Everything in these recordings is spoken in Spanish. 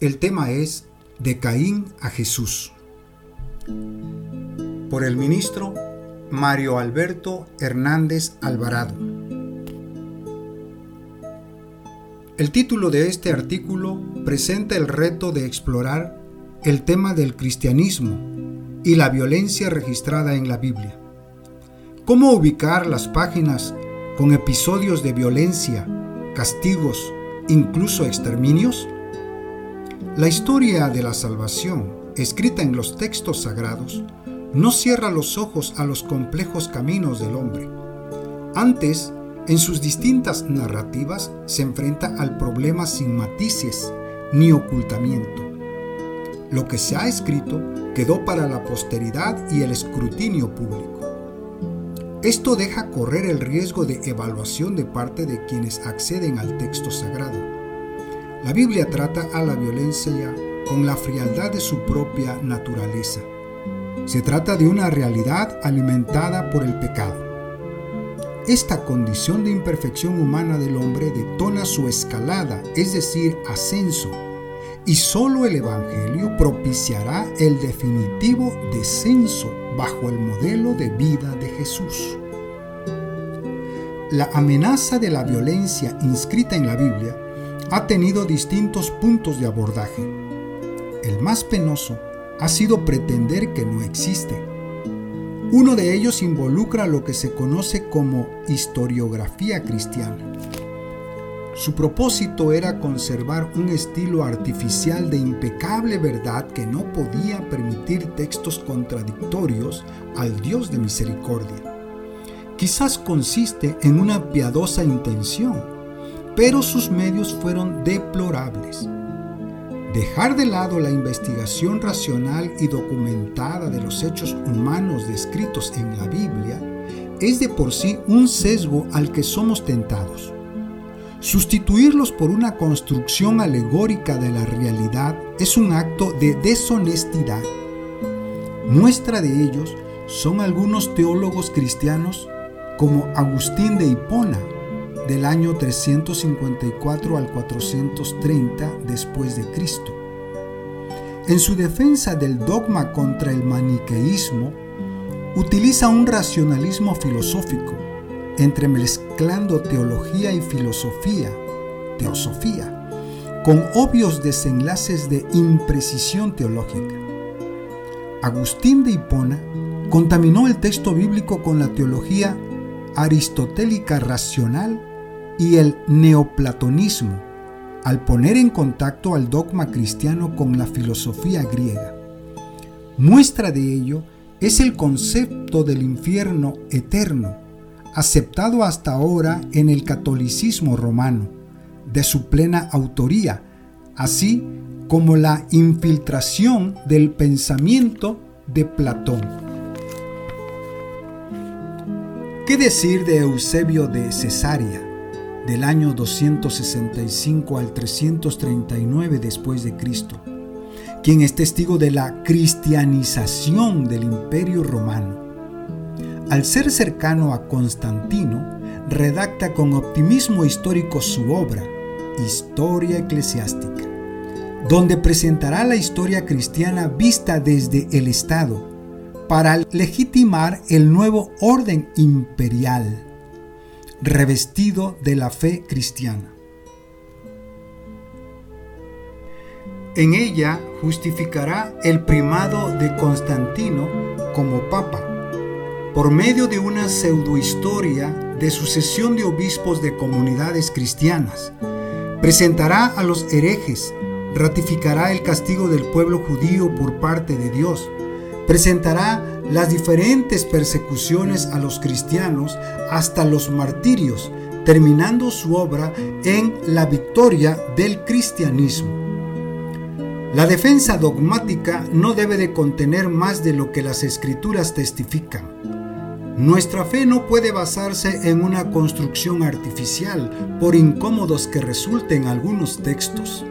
El tema es De Caín a Jesús. Por el ministro Mario Alberto Hernández Alvarado. El título de este artículo presenta el reto de explorar el tema del cristianismo y la violencia registrada en la Biblia. ¿Cómo ubicar las páginas con episodios de violencia, castigos, incluso exterminios? La historia de la salvación, escrita en los textos sagrados, no cierra los ojos a los complejos caminos del hombre. Antes, en sus distintas narrativas, se enfrenta al problema sin matices ni ocultamiento. Lo que se ha escrito quedó para la posteridad y el escrutinio público. Esto deja correr el riesgo de evaluación de parte de quienes acceden al texto sagrado la Biblia trata a la violencia con la frialdad de su propia naturaleza. Se trata de una realidad alimentada por el pecado. Esta condición de imperfección humana del hombre detona su escalada, es decir, ascenso, y solo el Evangelio propiciará el definitivo descenso bajo el modelo de vida de Jesús. La amenaza de la violencia inscrita en la Biblia ha tenido distintos puntos de abordaje. El más penoso ha sido pretender que no existe. Uno de ellos involucra lo que se conoce como historiografía cristiana. Su propósito era conservar un estilo artificial de impecable verdad que no podía permitir textos contradictorios al Dios de misericordia. Quizás consiste en una piadosa intención, pero sus medios fueron deplorables. Dejar de lado la investigación racional y documentada de los hechos humanos descritos en la Biblia es de por sí un sesgo al que somos tentados. Sustituirlos por una construcción alegórica de la realidad es un acto de deshonestidad. Muestra de ellos son algunos teólogos cristianos como Agustín de Hipona, del año 354 al 430 después de Cristo. En su defensa del dogma contra el maniqueísmo, utiliza un racionalismo filosófico, entremezclando teología y filosofía, teosofía, con obvios desenlaces de imprecisión teológica. Agustín de Hipona contaminó el texto bíblico con la teología aristotélica racional y el neoplatonismo, al poner en contacto al dogma cristiano con la filosofía griega. Muestra de ello es el concepto del infierno eterno, aceptado hasta ahora en el catolicismo romano, de su plena autoría, así como la infiltración del pensamiento de Platón. ¿Qué decir de Eusebio de Cesarea? Del año 265 al 339 después de Cristo, quien es testigo de la cristianización del Imperio Romano. Al ser cercano a Constantino, redacta con optimismo histórico su obra, Historia Eclesiástica, donde presentará la historia cristiana vista desde el Estado para legitimar el nuevo orden imperial revestido de la fe cristiana. En ella justificará el primado de Constantino como papa, por medio de una pseudohistoria de sucesión de obispos de comunidades cristianas. Presentará a los herejes, ratificará el castigo del pueblo judío por parte de Dios, presentará las diferentes persecuciones a los cristianos hasta los martirios, terminando su obra en la victoria del cristianismo. La defensa dogmática no debe de contener más de lo que las escrituras testifican. Nuestra fe no puede basarse en una construcción artificial, por incómodos que resulten algunos textos.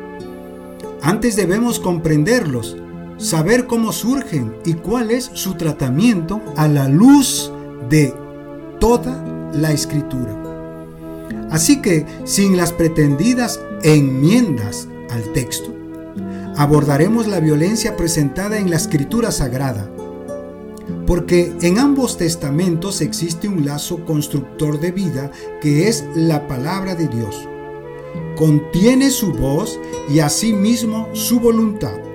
Antes debemos comprenderlos saber cómo surgen y cuál es su tratamiento a la luz de toda la escritura. Así que sin las pretendidas enmiendas al texto, abordaremos la violencia presentada en la escritura sagrada, porque en ambos testamentos existe un lazo constructor de vida que es la palabra de Dios. Contiene su voz y asimismo su voluntad.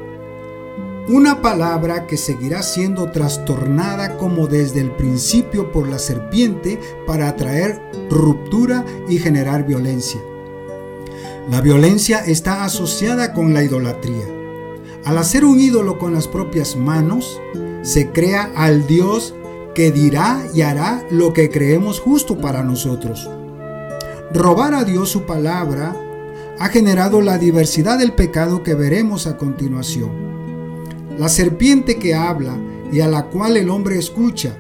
Una palabra que seguirá siendo trastornada como desde el principio por la serpiente para atraer ruptura y generar violencia. La violencia está asociada con la idolatría. Al hacer un ídolo con las propias manos, se crea al Dios que dirá y hará lo que creemos justo para nosotros. Robar a Dios su palabra ha generado la diversidad del pecado que veremos a continuación. La serpiente que habla y a la cual el hombre escucha,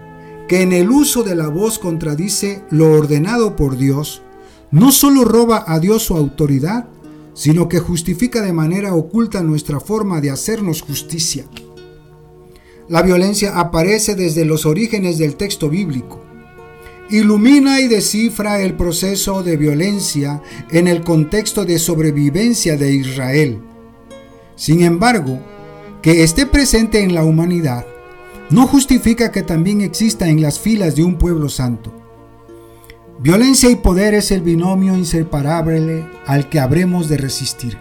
que en el uso de la voz contradice lo ordenado por Dios, no solo roba a Dios su autoridad, sino que justifica de manera oculta nuestra forma de hacernos justicia. La violencia aparece desde los orígenes del texto bíblico. Ilumina y descifra el proceso de violencia en el contexto de sobrevivencia de Israel. Sin embargo, que esté presente en la humanidad no justifica que también exista en las filas de un pueblo santo. Violencia y poder es el binomio inseparable al que habremos de resistir.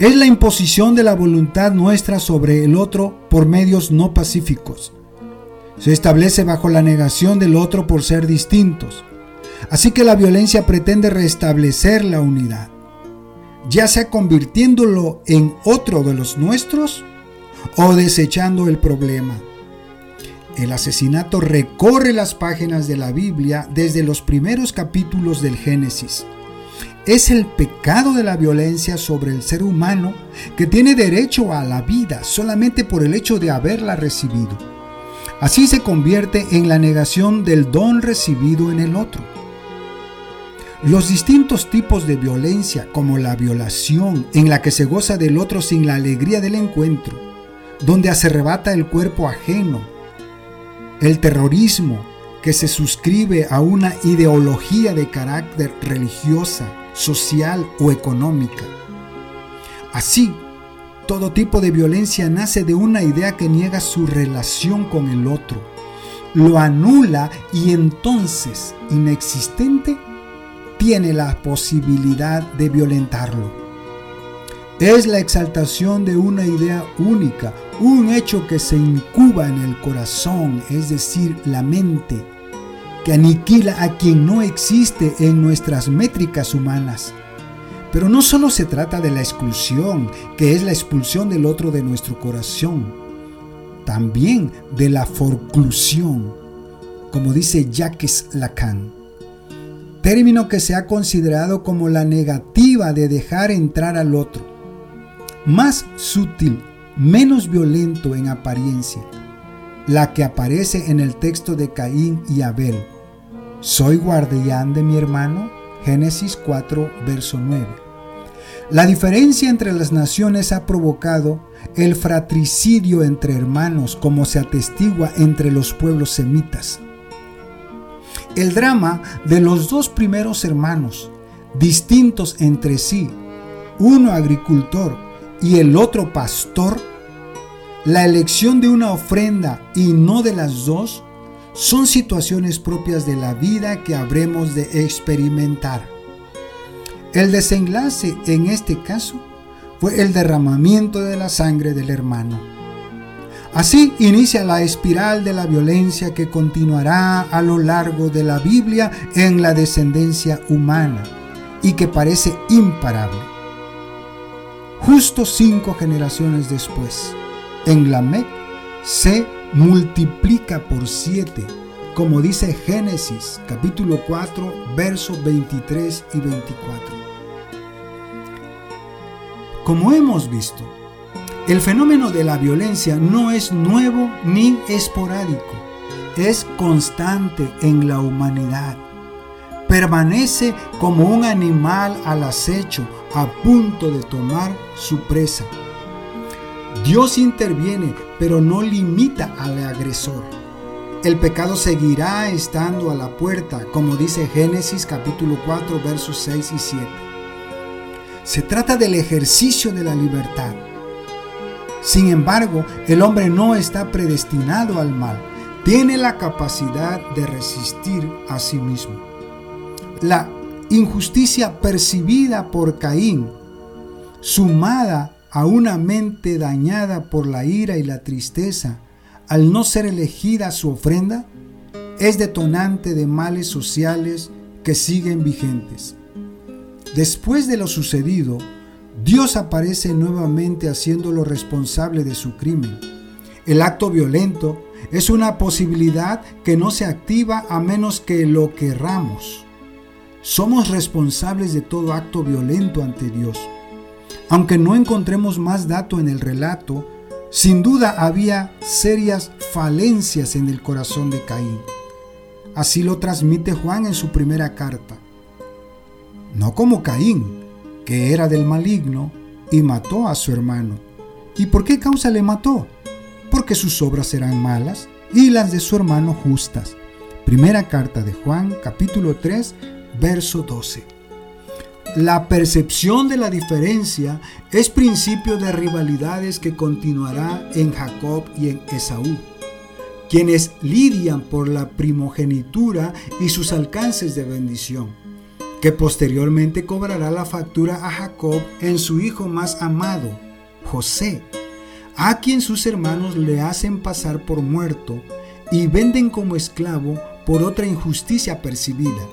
Es la imposición de la voluntad nuestra sobre el otro por medios no pacíficos. Se establece bajo la negación del otro por ser distintos. Así que la violencia pretende restablecer la unidad, ya sea convirtiéndolo en otro de los nuestros o desechando el problema. El asesinato recorre las páginas de la Biblia desde los primeros capítulos del Génesis. Es el pecado de la violencia sobre el ser humano que tiene derecho a la vida solamente por el hecho de haberla recibido. Así se convierte en la negación del don recibido en el otro. Los distintos tipos de violencia, como la violación en la que se goza del otro sin la alegría del encuentro, donde arrebata el cuerpo ajeno, el terrorismo que se suscribe a una ideología de carácter religiosa, social o económica. Así, todo tipo de violencia nace de una idea que niega su relación con el otro, lo anula y entonces, inexistente, tiene la posibilidad de violentarlo. Es la exaltación de una idea única, un hecho que se incuba en el corazón, es decir, la mente, que aniquila a quien no existe en nuestras métricas humanas. Pero no solo se trata de la exclusión, que es la expulsión del otro de nuestro corazón, también de la forclusión, como dice Jacques Lacan, término que se ha considerado como la negativa de dejar entrar al otro más sutil, menos violento en apariencia, la que aparece en el texto de Caín y Abel. ¿Soy guardián de mi hermano? Génesis 4, verso 9. La diferencia entre las naciones ha provocado el fratricidio entre hermanos como se atestigua entre los pueblos semitas. El drama de los dos primeros hermanos, distintos entre sí, uno agricultor y el otro pastor, la elección de una ofrenda y no de las dos son situaciones propias de la vida que habremos de experimentar. El desenlace en este caso fue el derramamiento de la sangre del hermano. Así inicia la espiral de la violencia que continuará a lo largo de la Biblia en la descendencia humana y que parece imparable. Justo cinco generaciones después, en Lamec se multiplica por siete, como dice Génesis capítulo 4, versos 23 y 24. Como hemos visto, el fenómeno de la violencia no es nuevo ni esporádico, es constante en la humanidad permanece como un animal al acecho, a punto de tomar su presa. Dios interviene, pero no limita al agresor. El pecado seguirá estando a la puerta, como dice Génesis capítulo 4 versos 6 y 7. Se trata del ejercicio de la libertad. Sin embargo, el hombre no está predestinado al mal, tiene la capacidad de resistir a sí mismo. La injusticia percibida por Caín, sumada a una mente dañada por la ira y la tristeza, al no ser elegida su ofrenda, es detonante de males sociales que siguen vigentes. Después de lo sucedido, Dios aparece nuevamente haciéndolo responsable de su crimen. El acto violento es una posibilidad que no se activa a menos que lo querramos. Somos responsables de todo acto violento ante Dios. Aunque no encontremos más dato en el relato, sin duda había serias falencias en el corazón de Caín. Así lo transmite Juan en su primera carta. No como Caín, que era del maligno, y mató a su hermano. ¿Y por qué causa le mató? Porque sus obras eran malas y las de su hermano justas. Primera carta de Juan, capítulo 3, verso 12. La percepción de la diferencia es principio de rivalidades que continuará en Jacob y en Esaú, quienes lidian por la primogenitura y sus alcances de bendición que posteriormente cobrará la factura a Jacob en su hijo más amado, José, a quien sus hermanos le hacen pasar por muerto y venden como esclavo por otra injusticia percibida,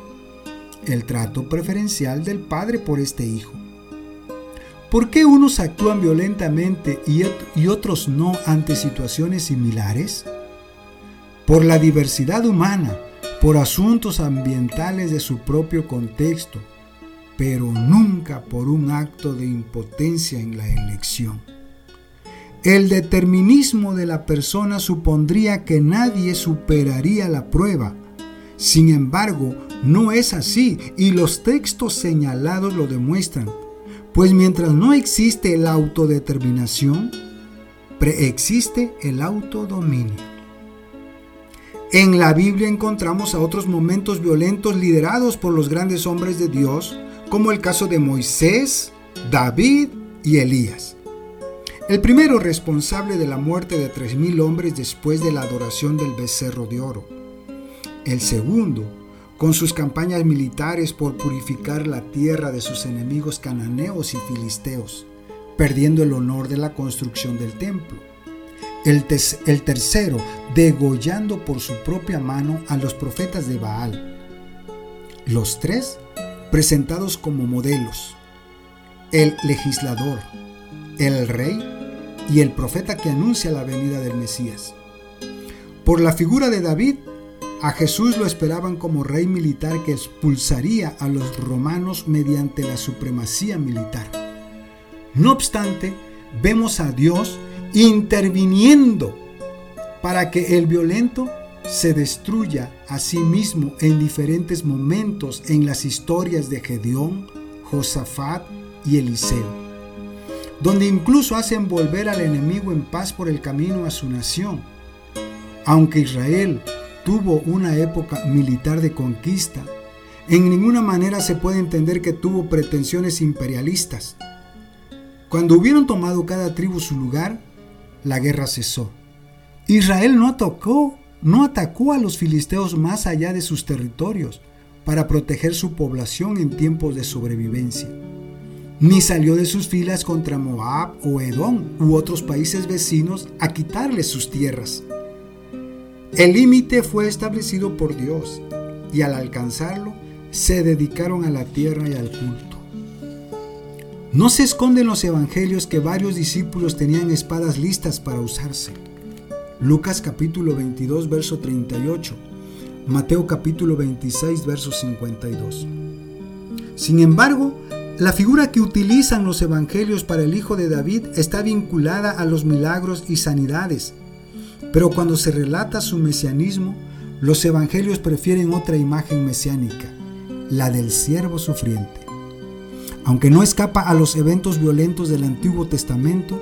el trato preferencial del padre por este hijo. ¿Por qué unos actúan violentamente y, otros no ante situaciones similares? Por la diversidad humana por asuntos ambientales de su propio contexto, pero nunca por un acto de impotencia en la elección. El determinismo de la persona supondría que nadie superaría la prueba. Sin embargo, no es así y los textos señalados lo demuestran, pues mientras no existe la autodeterminación, preexiste el autodominio. En la Biblia encontramos a otros momentos violentos liderados por los grandes hombres de Dios, como el caso de Moisés, David y Elías. El primero responsable de la muerte de tres mil hombres después de la adoración del becerro de oro. El segundo, con sus campañas militares por purificar la tierra de sus enemigos cananeos y filisteos, perdiendo el honor de la construcción del templo el, tercero, degollando por su propia mano a los profetas de Baal. Los tres, presentados como modelos. El legislador, el rey y el profeta que anuncia la venida del Mesías. Por la figura de David, a Jesús lo esperaban como rey militar que expulsaría a los romanos mediante la supremacía militar. No obstante, vemos a Dios interviniendo para que el violento se destruya a sí mismo en diferentes momentos en las historias de Gedeón, Josafat y Eliseo, donde incluso hacen volver al enemigo en paz por el camino a su nación. Aunque Israel tuvo una época militar de conquista, en ninguna manera se puede entender que tuvo pretensiones imperialistas. Cuando hubieron tomado cada tribu su lugar, la guerra cesó. Israel no atacó, no atacó a los filisteos más allá de sus territorios para proteger su población en tiempos de sobrevivencia. Ni salió de sus filas contra Moab o Edom u otros países vecinos a quitarles sus tierras. El límite fue establecido por Dios y al alcanzarlo se dedicaron a la tierra y al culto. No se esconde en los evangelios que varios discípulos tenían espadas listas para usarse. Lucas capítulo 22, verso 38. Mateo capítulo 26, verso 52. Sin embargo, la figura que utilizan los evangelios para el hijo de David está vinculada a los milagros y sanidades. Pero cuando se relata su mesianismo, los evangelios prefieren otra imagen mesiánica, la del siervo sufriente. Aunque no escapa a los eventos violentos del Antiguo Testamento,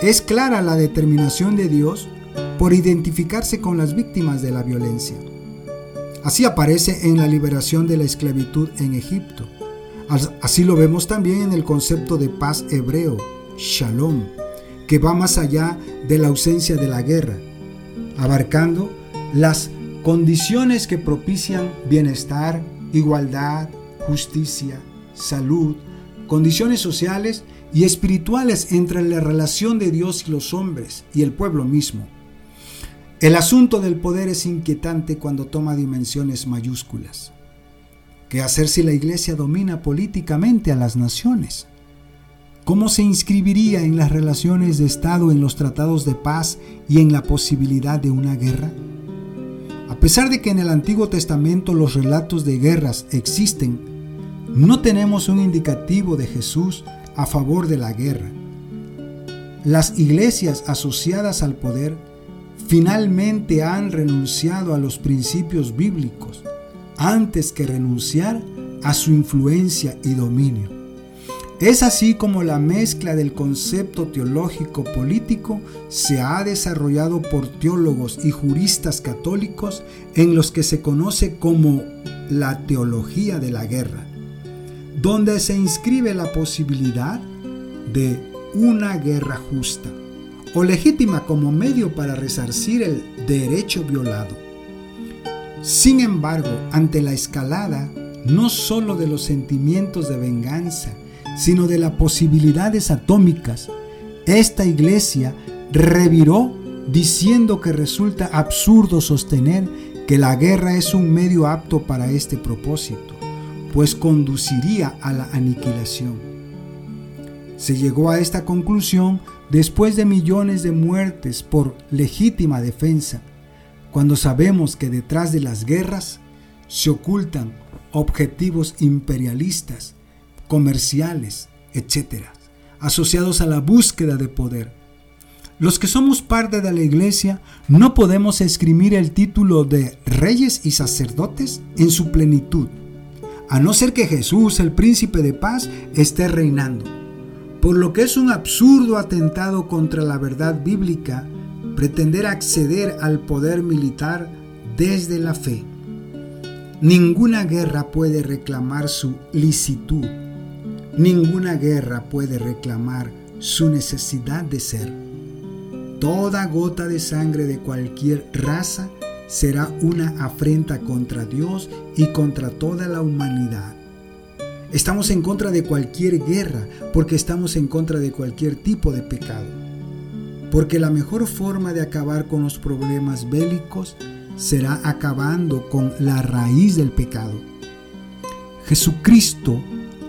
es clara la determinación de Dios por identificarse con las víctimas de la violencia. Así aparece en la liberación de la esclavitud en Egipto. Así lo vemos también en el concepto de paz hebreo, shalom, que va más allá de la ausencia de la guerra, abarcando las condiciones que propician bienestar, igualdad, justicia, salud, condiciones sociales y espirituales entre la relación de Dios y los hombres y el pueblo mismo. El asunto del poder es inquietante cuando toma dimensiones mayúsculas. ¿Qué hacer si la Iglesia domina políticamente a las naciones? ¿Cómo se inscribiría en las relaciones de Estado en los tratados de paz y en la posibilidad de una guerra? A pesar de que en el Antiguo Testamento los relatos de guerras existen, no tenemos un indicativo de Jesús a favor de la guerra. Las iglesias asociadas al poder finalmente han renunciado a los principios bíblicos antes que renunciar a su influencia y dominio. Es así como la mezcla del concepto teológico político se ha desarrollado por teólogos y juristas católicos en los que se conoce como la teología de la guerra, donde se inscribe la posibilidad de una guerra justa o legítima como medio para resarcir el derecho violado. Sin embargo, ante la escalada no sólo de los sentimientos de venganza, sino de las posibilidades atómicas, esta iglesia reviró diciendo que resulta absurdo sostener que la guerra es un medio apto para este propósito, pues conduciría a la aniquilación. Se llegó a esta conclusión después de millones de muertes por legítima defensa, cuando sabemos que detrás de las guerras se ocultan objetivos imperialistas comerciales, etc., asociados a la búsqueda de poder. Los que somos parte de la iglesia no podemos escribir el título de reyes y sacerdotes en su plenitud, a no ser que Jesús, el príncipe de paz, esté reinando. Por lo que es un absurdo atentado contra la verdad bíblica pretender acceder al poder militar desde la fe. Ninguna guerra puede reclamar su licitud Ninguna guerra puede reclamar su necesidad de ser. Toda gota de sangre de cualquier raza será una afrenta contra Dios y contra toda la humanidad. Estamos en contra de cualquier guerra porque estamos en contra de cualquier tipo de pecado. Porque la mejor forma de acabar con los problemas bélicos será acabando con la raíz del pecado. Jesucristo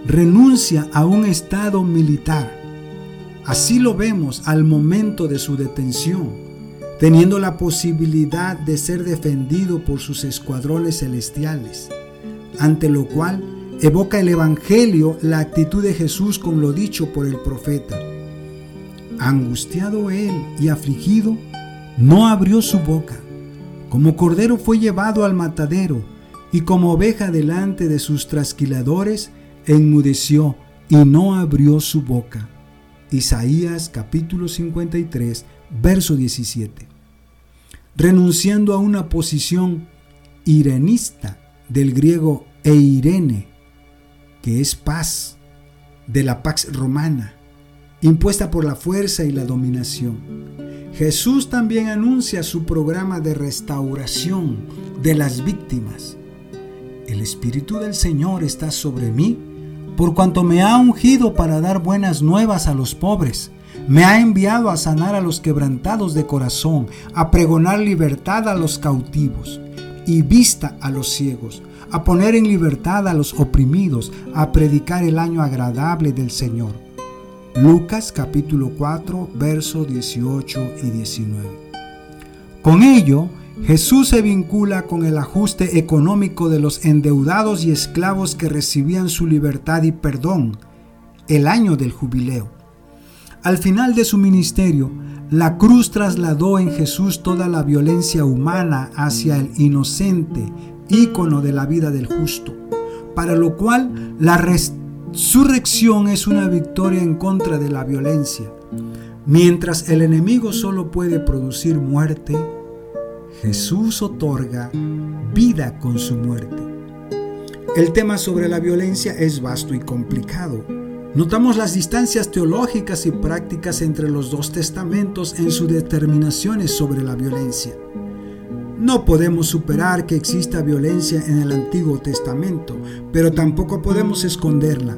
renuncia a un estado militar. Así lo vemos al momento de su detención, teniendo la posibilidad de ser defendido por sus escuadrones celestiales, ante lo cual evoca el Evangelio la actitud de Jesús con lo dicho por el profeta. Angustiado él y afligido, no abrió su boca. Como cordero fue llevado al matadero, y como oveja delante de sus trasquiladores, enmudeció y no abrió su boca. Isaías capítulo 53, verso 17. Renunciando a una posición irenista del griego eirene, que es paz, de la pax romana, impuesta por la fuerza y la dominación. Jesús también anuncia su programa de restauración de las víctimas. El Espíritu del Señor está sobre mí por cuanto me ha ungido para dar buenas nuevas a los pobres. Me ha enviado a sanar a los quebrantados de corazón, a pregonar libertad a los cautivos y vista a los ciegos, a poner en libertad a los oprimidos, a predicar el año agradable del Señor. Lucas capítulo 4, versos 18 y 19. Con ello, Jesús se vincula con el ajuste económico de los endeudados y esclavos que recibían su libertad y perdón, el año del jubileo. Al final de su ministerio, la cruz trasladó en Jesús toda la violencia humana hacia el inocente, ícono de la vida del justo, para lo cual la resurrección es una victoria en contra de la violencia. Mientras el enemigo solo puede producir muerte, Jesús otorga vida con su muerte. El tema sobre la violencia es vasto y complicado. Notamos las distancias teológicas y prácticas entre los dos testamentos en sus determinaciones sobre la violencia. No podemos superar que exista violencia en el Antiguo Testamento, pero tampoco podemos esconderla,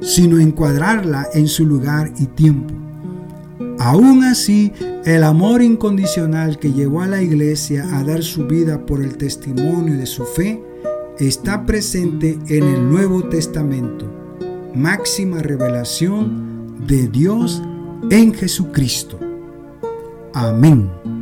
sino encuadrarla en su lugar y tiempo. Aún así, el amor incondicional que llevó a la iglesia a dar su vida por el testimonio de su fe está presente en el Nuevo Testamento, máxima revelación de Dios en Jesucristo. Amén.